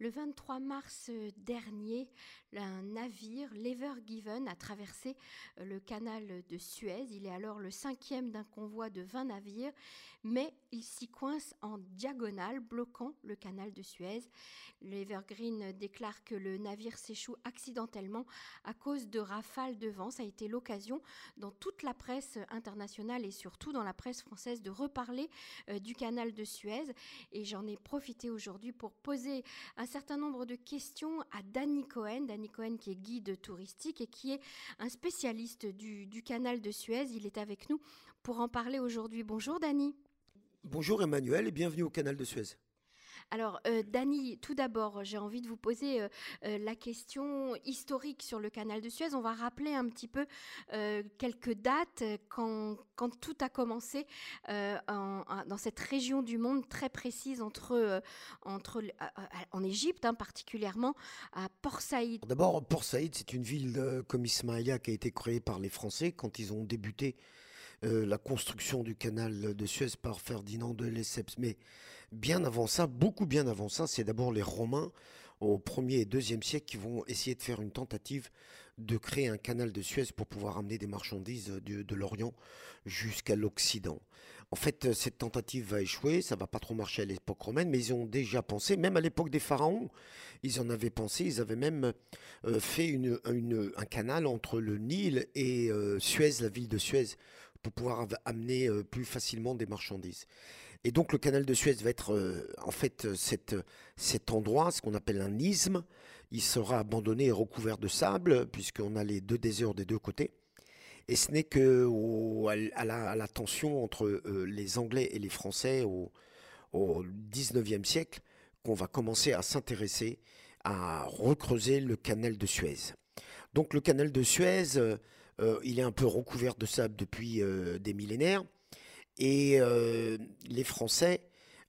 Le 23 mars euh, dernier, un navire, l'Ever Given, a traversé euh, le canal de Suez. Il est alors le cinquième d'un convoi de 20 navires, mais il s'y coince en diagonale, bloquant le canal de Suez. L'Evergreen déclare que le navire s'échoue accidentellement à cause de rafales de vent. Ça a été l'occasion dans toute la presse internationale et surtout dans la presse française de reparler euh, du canal de Suez. Et j'en ai profité aujourd'hui pour poser un un certain nombre de questions à Danny Cohen. Danny Cohen qui est guide touristique et qui est un spécialiste du, du canal de Suez. Il est avec nous pour en parler aujourd'hui. Bonjour Danny. Bonjour Emmanuel et bienvenue au canal de Suez. Alors, euh, Dany, tout d'abord, j'ai envie de vous poser euh, euh, la question historique sur le canal de Suez. On va rappeler un petit peu euh, quelques dates quand, tout a commencé en, dans cette région du monde très précise entre, en Égypte, hein, particulièrement à Port Saïd. D'abord, Port Saïd, c'est une ville comme Ismaïlia qui a été créée par les Français quand ils ont débuté euh, la construction du canal de Suez par Ferdinand de Lesseps. Mais bien avant ça, beaucoup bien avant ça, c'est d'abord les Romains au 1er et 2e siècle qui vont essayer de faire une tentative de créer un canal de Suez pour pouvoir amener des marchandises de, de l'Orient jusqu'à l'Occident. En fait, cette tentative va échouer, ça va pas trop marcher à l'époque romaine, mais ils ont déjà pensé, même à l'époque des pharaons, ils en avaient pensé, ils avaient même euh, fait un canal entre le Nil et euh, Suez, la ville de Suez, pour pouvoir amener euh, plus facilement des marchandises. Et donc le canal de Suez va être euh, en fait euh, cet endroit, ce qu'on appelle un isthme. Il sera abandonné et recouvert de sable, puisqu'on a les deux déserts des deux côtés. Et ce n'est que au, à, la, tension entre les Anglais et les Français au, au 19e siècle qu'on va commencer à s'intéresser à recreuser le canal de Suez. Donc le canal de Suez, euh, il est un peu recouvert de sable depuis euh, des millénaires. Et euh, les Français,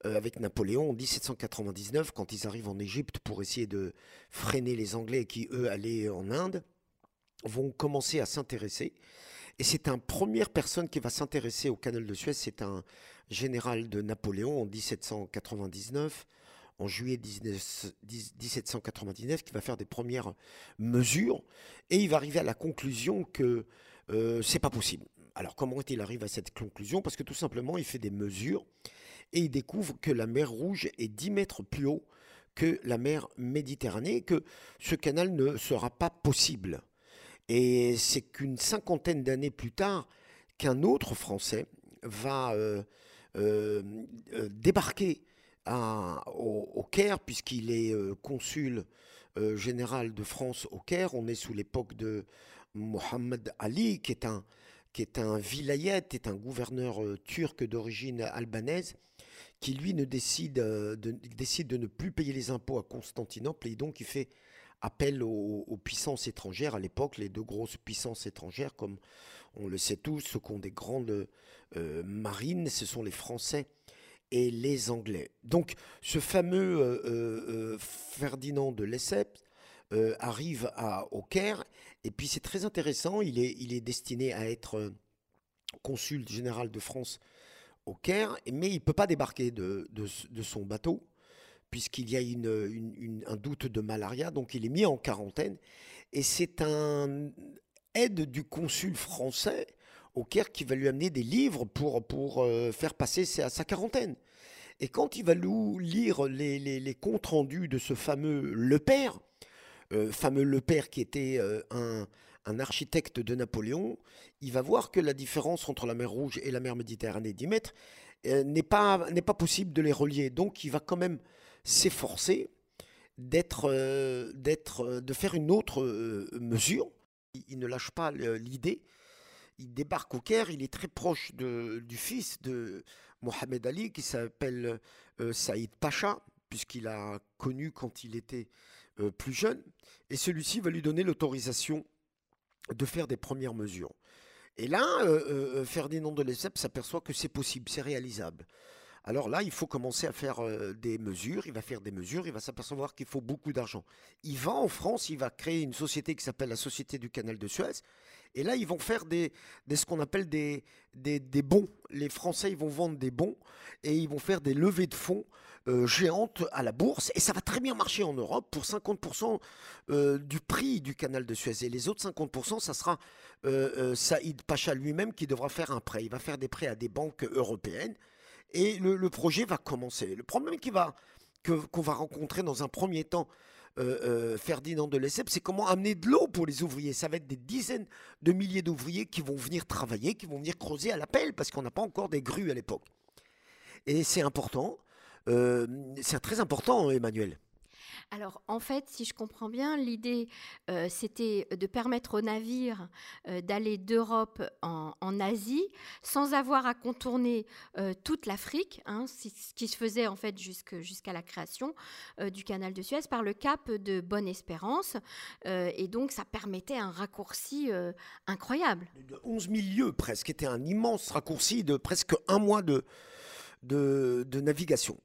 avec Napoléon en 1799, quand ils arrivent en Égypte pour essayer de freiner les Anglais qui, eux, allaient en Inde, vont commencer à s'intéresser. Et c'est un première personne qui va s'intéresser au canal de Suez, c'est un général de Napoléon en 1799 en juillet 1799 qui va faire des premières mesures et il va arriver à la conclusion que euh, c'est pas possible. Alors comment est-il arrive à cette conclusion? Parce que tout simplement il fait des mesures et il découvre que la mer Rouge est 10 mètres plus haut que la mer Méditerranée et que ce canal ne sera pas possible. Et c'est qu'une cinquantaine d'années plus tard qu'un autre Français va euh, euh, euh débarquer au, Caire, puisqu'il est euh, consul euh, général de France au Caire. On est sous l'époque de Mohamed Ali, qui est un, qui est un vilayet, est un gouverneur euh, turc d'origine albanaise, qui lui ne décide, de, décide de ne plus payer les impôts à Constantinople, et donc il fait appel aux, puissances étrangères à l'époque, les deux grosses puissances étrangères, comme on le sait tous, ceux qui ont des grandes marines, ce sont les Français et les Anglais. Donc ce fameux euh, euh, Ferdinand de Lesseps euh, arrive à, au Caire, et puis c'est très intéressant, il est, destiné à être consul général de France au Caire, mais il ne peut pas débarquer de, son bateau, puisqu'il y a un doute de malaria, donc il est mis en quarantaine, et c'est un aide du consul français au Caire qui va lui amener des livres pour, pour euh, faire passer sa, sa, quarantaine. Et quand il va lui lire les, les, comptes rendus de ce fameux Le Père, euh, fameux Le Père qui était euh, un, un, architecte de Napoléon, il va voir que la différence entre la mer Rouge et la mer Méditerranée 10 mètres n'est pas, pas possible de les relier. Donc il va quand même s'efforcer d'être, de faire une autre mesure. Il ne lâche pas l'idée il débarque au Caire, il est très proche du fils de Mohamed Ali qui s'appelle euh, Saïd Pacha, puisqu'il a connu quand il était euh, plus jeune, et celui-ci va lui donner l'autorisation de faire des premières mesures. Et là, euh Ferdinand de Lesseps s'aperçoit que c'est possible, c'est réalisable. Alors là, il faut commencer à faire euh, des mesures, il va faire des mesures, il va s'apercevoir qu'il faut beaucoup d'argent. Il va en France, il va créer une société qui s'appelle la Société du Canal de Suez, et là, ils vont faire des, ce qu'on appelle des, des, des, bons. Les Français, ils vont vendre des bons, et ils vont faire des levées de fonds euh, géante à la bourse et ça va très bien marcher en Europe pour 50% euh, du prix du canal de Suez. Et les autres 50%, ça sera Saïd Pacha lui-même qui devra faire un prêt. Il va faire des prêts à des banques européennes et le, projet va commencer. Le problème qu'on va, rencontrer dans un premier temps Ferdinand de Lesseps, c'est comment amener de l'eau pour les ouvriers. Ça va être des dizaines de milliers d'ouvriers qui vont venir travailler, qui vont venir creuser à la pelle, parce qu'on n'a pas encore des grues à l'époque. Et c'est important. Euh, c'est très important, Emmanuel. Alors en fait, si je comprends bien, l'idée euh, c'était de permettre aux navires euh, d'aller d'Europe en, Asie sans avoir à contourner euh, toute l'Afrique, hein, ce qui se faisait en fait jusqu'à la création du canal de Suez par le cap de Bonne-Espérance. et donc ça permettait un raccourci incroyable. De 11 000 lieues presque, était un immense raccourci de presque un mois de, de navigation.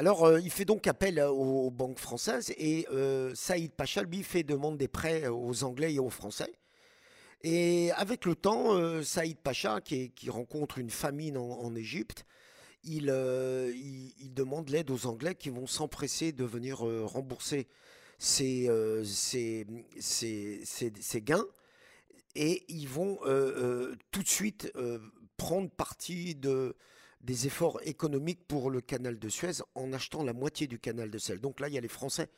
Alors, euh, il fait donc appel euh, aux, banques françaises et euh, Saïd Pacha, lui, fait demande des prêts aux Anglais et aux Français. Et avec le temps, Saïd Pacha, qui, rencontre une famine en, Égypte, il, demande l'aide aux Anglais qui vont s'empresser de venir rembourser ses, gains. Et ils vont tout de suite prendre parti de, des efforts économiques pour le canal de Suez en achetant la moitié du canal de Suez. Donc là, il y a les Français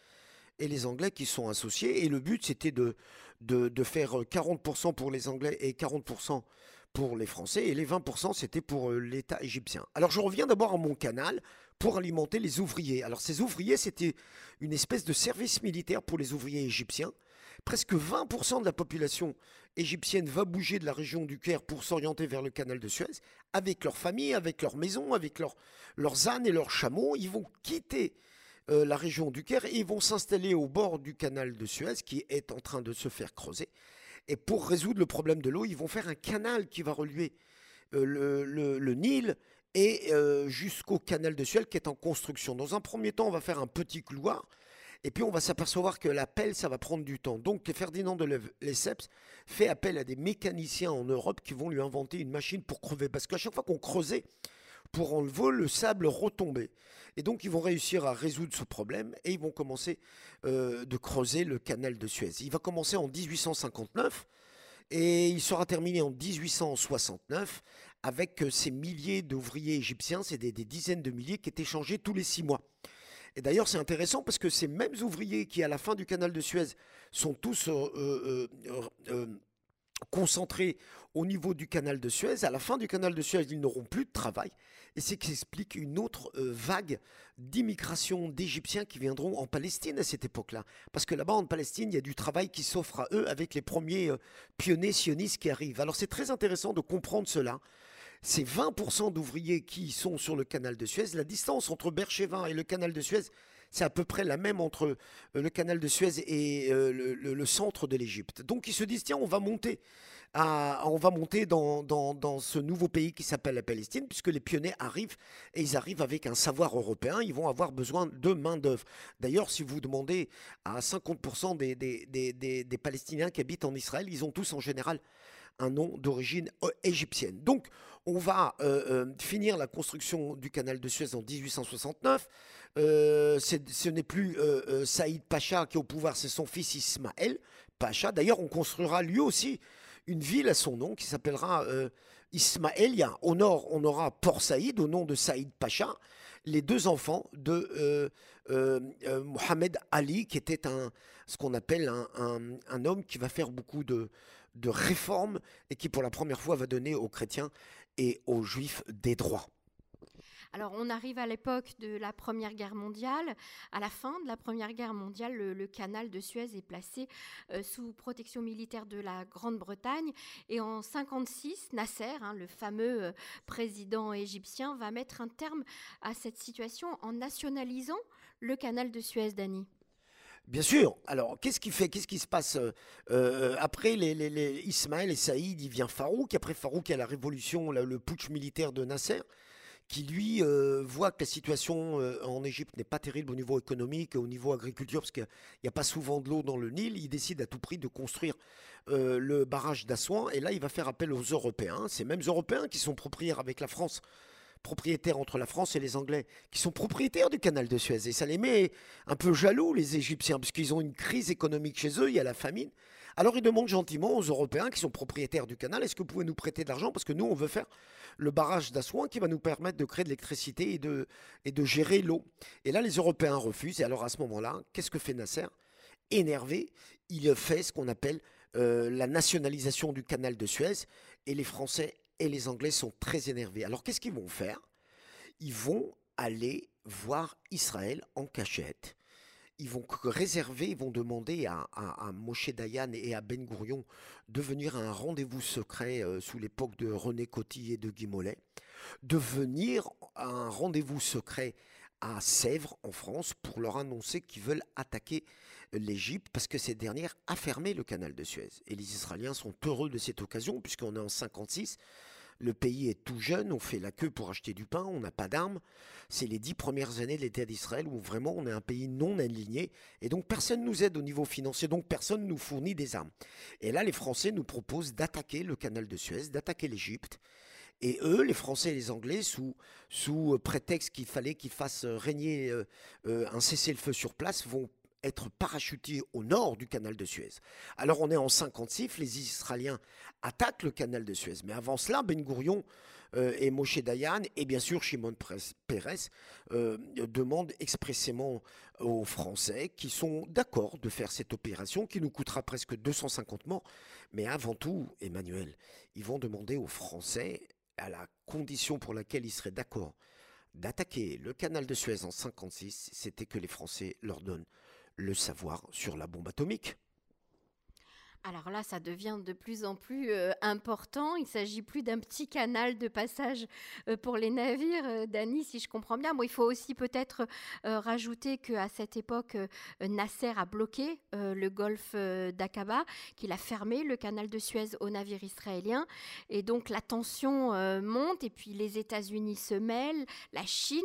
et les Anglais qui sont associés. Et le but, c'était de, de, faire 40% pour les Anglais et 40% pour les Français. Et les 20%, c'était pour euh, l'État égyptien. Alors je reviens d'abord à mon canal pour alimenter les ouvriers. Alors ces ouvriers, c'était une espèce de service militaire pour les ouvriers égyptiens. Presque 20% de la population égyptienne va bouger de la région du Caire pour s'orienter vers le canal de Suez, avec leurs familles, avec leurs maisons, avec leurs ânes et leurs chameaux. Ils vont quitter euh, la région du Caire et ils vont s'installer au bord du canal de Suez qui est en train de se faire creuser. Et pour résoudre le problème de l'eau, ils vont faire un canal qui va relier euh, le, Nil et euh, jusqu'au canal de Suez qui est en construction. Dans un premier temps, on va faire un petit couloir et puis on va s'apercevoir que la pelle, ça va prendre du temps. Donc Ferdinand de Lesseps fait appel à des mécaniciens en Europe qui vont lui inventer une machine pour crever. Parce qu'à chaque fois qu'on creusait pour enlever, le sable retombait. Et donc ils vont réussir à résoudre ce problème et ils vont commencer euh, de creuser le canal de Suez. Il va commencer en 1859 et il sera terminé en 1869 avec euh, ces milliers d'ouvriers égyptiens, c'est des, des, dizaines de milliers qui étaient changés tous les six mois. Et d'ailleurs, c'est intéressant parce que ces mêmes ouvriers qui, à la fin du canal de Suez, sont tous euh, euh, euh, concentrés au niveau du canal de Suez, à la fin du canal de Suez, ils n'auront plus de travail. Et c'est ce qui explique une autre vague d'immigration d'Égyptiens qui viendront en Palestine à cette époque-là. Parce que là-bas, en Palestine, il y a du travail qui s'offre à eux avec les premiers pionniers sionistes qui arrivent. Alors c'est très intéressant de comprendre cela c'est 20% d'ouvriers qui sont sur le canal de Suez. La distance entre Berchevin et le canal de Suez, c'est à peu près la même entre euh, le canal de Suez et euh, le, centre de l'Égypte. Donc ils se disent, tiens, on va monter, on va monter dans, ce nouveau pays qui s'appelle la Palestine, puisque les pionniers arrivent et ils arrivent avec un savoir européen, ils vont avoir besoin de main-d'œuvre. D'ailleurs, si vous demandez à 50% des, des, des, des Palestiniens qui habitent en Israël, ils ont tous en général un nom d'origine euh, égyptienne. Donc, on va euh, euh, finir la construction du canal de Suez en 1869. ce n'est plus Saïd Pacha qui est au pouvoir, c'est son fils Ismaël Pacha. D'ailleurs, on construira lui aussi une ville à son nom qui s'appellera Ismaëlia. Au nord, on aura Port Saïd au nom de Saïd Pacha, les deux enfants de Mohamed Ali, qui était un, ce qu'on appelle un, homme qui va faire beaucoup de, de réforme et qui pour la première fois va donner aux chrétiens et aux juifs des droits. Alors on arrive à l'époque de la Première Guerre mondiale. À la fin de la Première Guerre mondiale, le, canal de Suez est placé euh, sous protection militaire de la Grande-Bretagne. Et en 56, Nasser, hein, le fameux euh, président égyptien, va mettre un terme à cette situation en nationalisant le canal de Suez, Dani. Bien sûr. Alors, qu'est-ce qui fait Qu'est-ce qui se passe euh, Après les, les, Ismaël et Saïd, il vient Farouk. Après Farouk, il y a la révolution, le putsch militaire de Nasser, qui lui euh, voit que la situation en Égypte n'est pas terrible au niveau économique, au niveau agriculture, parce qu'il n'y a, pas souvent de l'eau dans le Nil. Il décide à tout prix de construire le barrage d'Assouan. Et là, il va faire appel aux Européens. Ces mêmes Européens qui sont propriétaires avec la France propriétaires entre la France et les Anglais, qui sont propriétaires du canal de Suez. Et ça les met un peu jaloux, les Égyptiens, parce qu'ils ont une crise économique chez eux, il y a la famine. Alors ils demandent gentiment aux Européens qui sont propriétaires du canal, est-ce que vous pouvez nous prêter de l'argent? Parce que nous, on veut faire le barrage d'Assouan qui va nous permettre de créer de l'électricité et de, et de gérer l'eau. Et là, les Européens refusent. Et alors à ce moment-là, qu'est-ce que fait Nasser? Énervé, il fait ce qu'on appelle euh, la nationalisation du canal de Suez. Et les Français et les Anglais sont très énervés. Alors qu'est-ce qu'ils vont faire? Ils vont aller voir Israël en cachette. Ils vont réserver, ils vont demander à, Moshe Dayan et à Ben Gourion de venir à un rendez-vous secret euh, sous l'époque de René Coty et de Guy Mollet, de venir à un rendez-vous secret à Sèvres en France pour leur annoncer qu'ils veulent attaquer l'Égypte parce que cette dernière a fermé le canal de Suez. Et les Israéliens sont heureux de cette occasion puisqu'on est en 56 le pays est tout jeune, on fait la queue pour acheter du pain, on n'a pas d'armes. C'est les dix premières années de l'État d'Israël où vraiment on est un pays non aligné et donc personne nous aide au niveau financier, donc personne nous fournit des armes. Et là, les Français nous proposent d'attaquer le canal de Suez, d'attaquer l'Égypte. Et eux, les Français et les Anglais, sous, sous prétexte qu'il fallait qu'ils fassent régner euh, euh, un cessez-le-feu sur place, vont être parachutés au nord du canal de Suez. Alors on est en 56, les Israéliens attaquent le canal de Suez. Mais avant cela, Ben Gourion euh, et Moshe Dayan et bien sûr Shimon Peres euh, demandent expressément aux Français qui sont d'accord de faire cette opération qui nous coûtera presque 250 morts. Mais avant tout, Emmanuel, ils vont demander aux Français, à la condition pour laquelle ils seraient d'accord d'attaquer le canal de Suez en 56, c'était que les Français leur donnent le savoir sur la bombe atomique. Alors là, ça devient de plus en plus euh, important. Il s'agit plus d'un petit canal de passage euh, pour les navires, euh, Dani, si je comprends bien. Bon, il faut aussi peut-être rajouter qu'à cette époque, Nasser a bloqué le golfe d'Aqaba, qu'il a fermé le canal de Suez aux navires israéliens. Et donc la tension monte et puis les États-Unis se mêlent, la Chine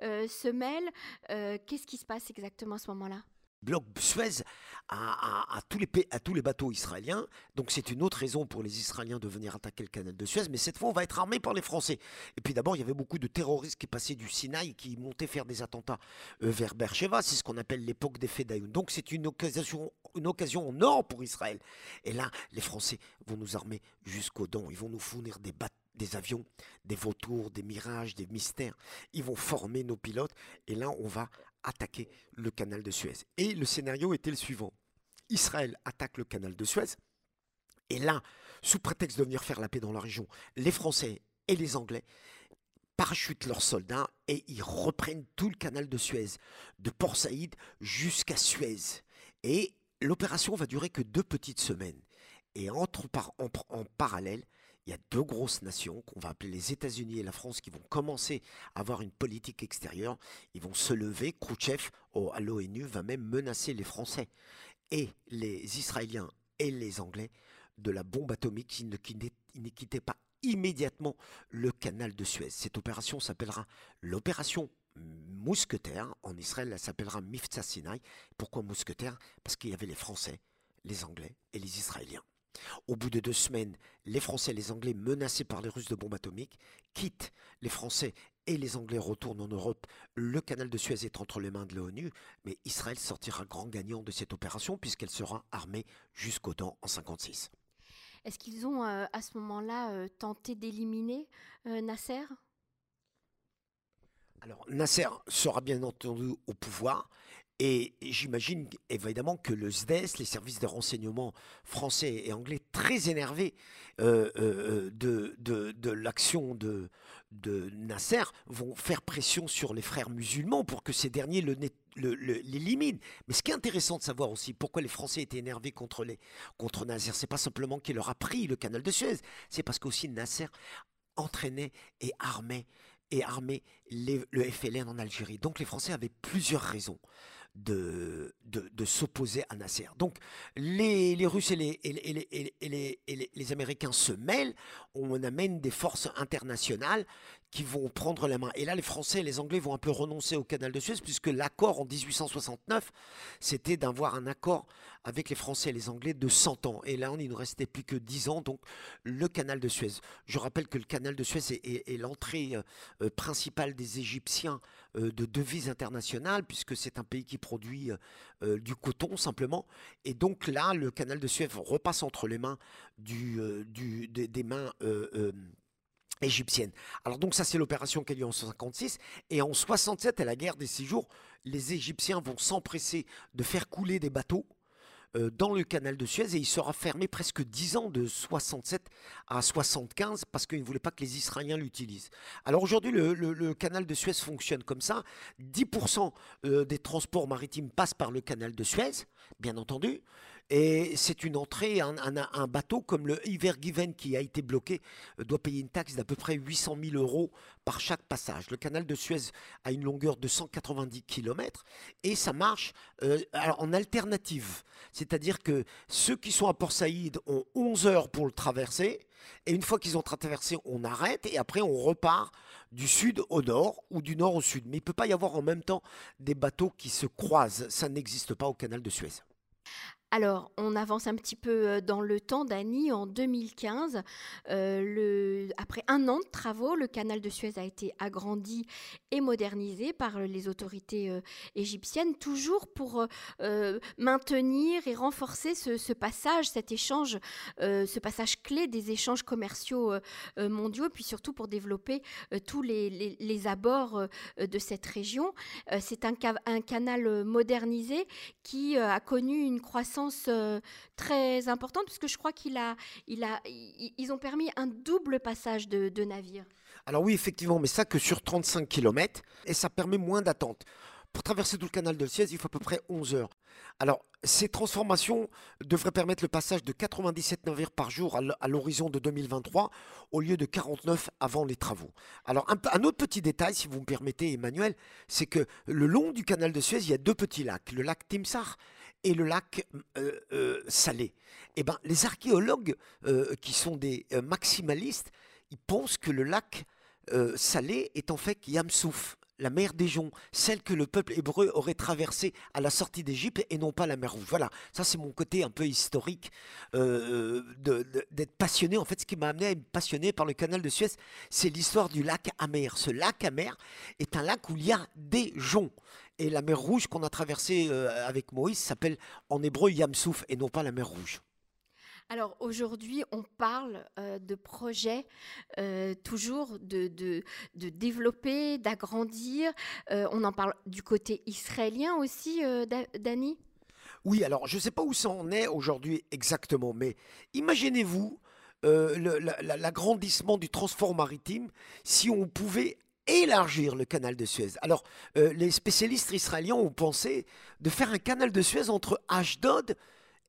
se mêle. Qu'est-ce qui se passe exactement à ce moment-là? Bloc Suez à, tous les, à tous les bateaux israéliens. Donc c'est une autre raison pour les Israéliens de venir attaquer le canal de Suez. Mais cette fois, on va être armé par les Français. Et puis d'abord, il y avait beaucoup de terroristes qui passaient du Sinaï, qui montaient faire des attentats euh, vers Beersheba. C'est ce qu'on appelle l'époque des Fedayoun. Donc c'est une occasion, une occasion en or pour Israël. Et là, les Français vont nous armer jusqu'aux dents. Ils vont nous fournir des avions, des vautours, des mirages, des mystères. Ils vont former nos pilotes et là, on va attaquer le canal de Suez. Et le scénario était le suivant. Israël attaque le canal de Suez. Et là, sous prétexte de venir faire la paix dans la région, les Français et les Anglais parachutent leurs soldats et ils reprennent tout le canal de Suez, de Port Saïd jusqu'à Suez. Et l'opération va durer que deux petites semaines. Et entre en, en parallèle, il y a deux grosses nations qu'on va appeler les États-Unis et la France qui vont commencer à avoir une politique extérieure. Ils vont se lever. Khrouchtchev à l'ONU va même menacer les Français et les Israéliens et les Anglais de la bombe atomique qui ne, quittaient pas immédiatement le canal de Suez. Cette opération s'appellera l'opération Mousquetaire. En Israël, elle s'appellera Mifta Sinai. Pourquoi Mousquetaire? Parce qu'il y avait les Français, les Anglais et les Israéliens. Au bout de deux semaines, les Français et les Anglais, menacés par les Russes de bombes atomiques, quittent. Les Français et les Anglais retournent en Europe. Le canal de Suez est entre les mains de l'ONU, mais Israël sortira grand gagnant de cette opération puisqu'elle sera armée jusqu'au temps en 1956. Est-ce qu'ils ont euh, à ce moment-là euh, tenté d'éliminer euh, Nasser? Alors Nasser sera bien entendu au pouvoir et j'imagine évidemment que le SDES, les services de renseignement français et anglais, très énervés euh, euh, de, de, l'action de, de Nasser, vont faire pression sur les frères musulmans pour que ces derniers le, l'éliminent. Mais ce qui est intéressant de savoir aussi, pourquoi les Français étaient énervés contre, les, contre Nasser, c'est pas simplement qu'il leur a pris le canal de Suez, c'est parce qu'aussi Nasser entraînait et armait et armait le FLN en Algérie. Donc les Français avaient plusieurs raisons de, s'opposer à Nasser. Donc les, Russes et les, Américains se mêlent, on amène des forces internationales qui vont prendre la main. Et là, les Français et les Anglais vont un peu renoncer au canal de Suez, puisque l'accord en 1869, c'était d'avoir un accord avec les Français et les Anglais de 100 ans. Et là, il ne restait plus que 10 ans, donc le canal de Suez. Je rappelle que le canal de Suez est, l'entrée euh, principale des Égyptiens euh, de devises internationales, puisque c'est un pays qui produit euh, du coton simplement. Et donc là, le canal de Suez repasse entre les mains des, mains égyptienne. Alors donc ça c'est l'opération qui a lieu en 1956 et en 67 à la guerre des six jours, les Égyptiens vont s'empresser de faire couler des bateaux euh, dans le canal de Suez et il sera fermé presque 10 ans de 67 à 75 parce qu'ils ne voulaient pas que les Israéliens l'utilisent. Alors aujourd'hui le, canal de Suez fonctionne comme ça, 10% euh, des transports maritimes passent par le canal de Suez, bien entendu. Et c'est une entrée, un, bateau comme le Given qui a été bloqué euh, doit payer une taxe d'à peu près 800 000 euros par chaque passage. Le canal de Suez a une longueur de 190 km et ça marche euh, en alternative. C'est-à-dire que ceux qui sont à Port Saïd ont 11 heures pour le traverser et une fois qu'ils ont traversé, on arrête et après on repart du sud au nord ou du nord au sud. Mais il ne peut pas y avoir en même temps des bateaux qui se croisent. Ça n'existe pas au canal de Suez. Alors, on avance un petit peu dans le temps, Dani. En 2015, après un an de travaux, le canal de Suez a été agrandi et modernisé par les autorités égyptiennes, toujours pour maintenir et renforcer ce, passage, cet échange, ce passage clé des échanges commerciaux mondiaux, puis surtout pour développer tous les, abords de cette région. C'est un, canal modernisé qui a connu une croissance euh, très importante, puisque je crois qu'il ont permis un double passage de, navires. Alors oui, effectivement, mais ça que sur 35 km, et ça permet moins d'attente. Pour traverser tout le canal de Suez, il faut à peu près 11 heures. Alors, ces transformations devraient permettre le passage de 97 navires par jour à l'horizon de 2023, au lieu de 49 avant les travaux. Alors, un, autre petit détail, si vous me permettez, Emmanuel, c'est que le long du canal de Suez, il y a deux petits lacs, le lac Timsar et le lac euh, euh, Salé. Eh ben, les archéologues, euh, qui sont des maximalistes, ils pensent que le lac Salé est en fait Yamsouf, la mer des joncs, celle que le peuple hébreu aurait traversée à la sortie d'Égypte et non pas la mer Rouge. Voilà, ça c'est mon côté un peu historique d'être passionné. En fait, ce qui m'a amené à être passionné par le canal de Suez, c'est l'histoire du lac Amer. Ce lac Amer est un lac où il y a des joncs. Et la mer Rouge qu'on a traversée euh, avec Moïse s'appelle en hébreu Yamsouf et non pas la mer Rouge. Alors aujourd'hui, on parle euh, de projets euh, toujours de, de, développer, d'agrandir. on en parle du côté israélien aussi, Dani? Oui, alors je ne sais pas où ça en est aujourd'hui exactement, mais imaginez-vous l'agrandissement du transport maritime si on pouvait élargir le canal de Suez. Alors, euh, les spécialistes israéliens ont pensé de faire un canal de Suez entre Ashdod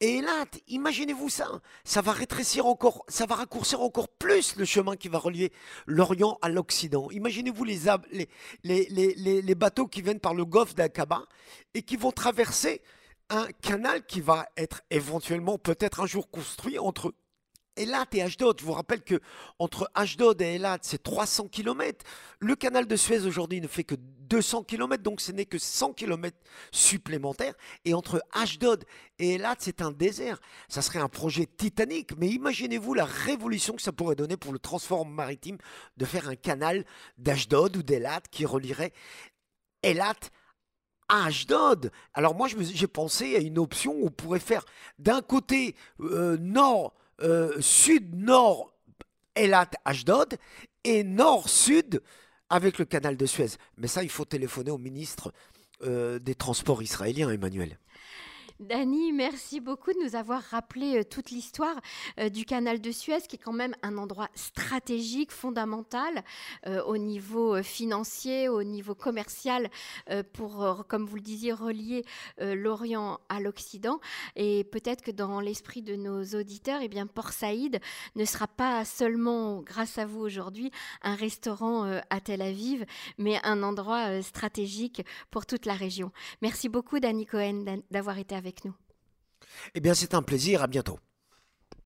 et Elat. Imaginez-vous ça. Ça va rétrécir encore, ça va raccourcir encore plus le chemin qui va relier l'Orient à l'Occident. Imaginez-vous les, bateaux qui viennent par le golfe d'Aqaba et qui vont traverser un canal qui va être éventuellement peut-être un jour construit entre Elat et Ashdod, je vous rappelle que entre Ashdod et Elat, c'est 300 km. Le canal de Suez aujourd'hui ne fait que 200 km, donc ce n'est que 100 km supplémentaires. Et entre Ashdod et Elat, c'est un désert. Ça serait un projet titanique, mais imaginez-vous la révolution que ça pourrait donner pour le transport maritime de faire un canal d'Ashdod ou d'Elat qui relierait Elat à Ashdod. Alors moi, j'ai pensé à une option où on pourrait faire d'un côté euh, nord euh, sud-nord Elat Ashdod et nord-sud avec le canal de Suez. Mais ça, il faut téléphoner au ministre euh, des Transports israéliens, Emmanuel. Dani, merci beaucoup de nous avoir rappelé euh, toute l'histoire euh, du canal de Suez, qui est quand même un endroit stratégique, fondamental euh, au niveau financier, au niveau commercial, pour, comme vous le disiez, relier l'Orient à l'Occident. Et peut-être que dans l'esprit de nos auditeurs, eh bien, Port Saïd ne sera pas seulement, grâce à vous aujourd'hui, un restaurant à Tel Aviv, mais un endroit stratégique pour toute la région. Merci beaucoup, Dani Cohen, d'avoir été Eh bien, c'est un plaisir. À bientôt.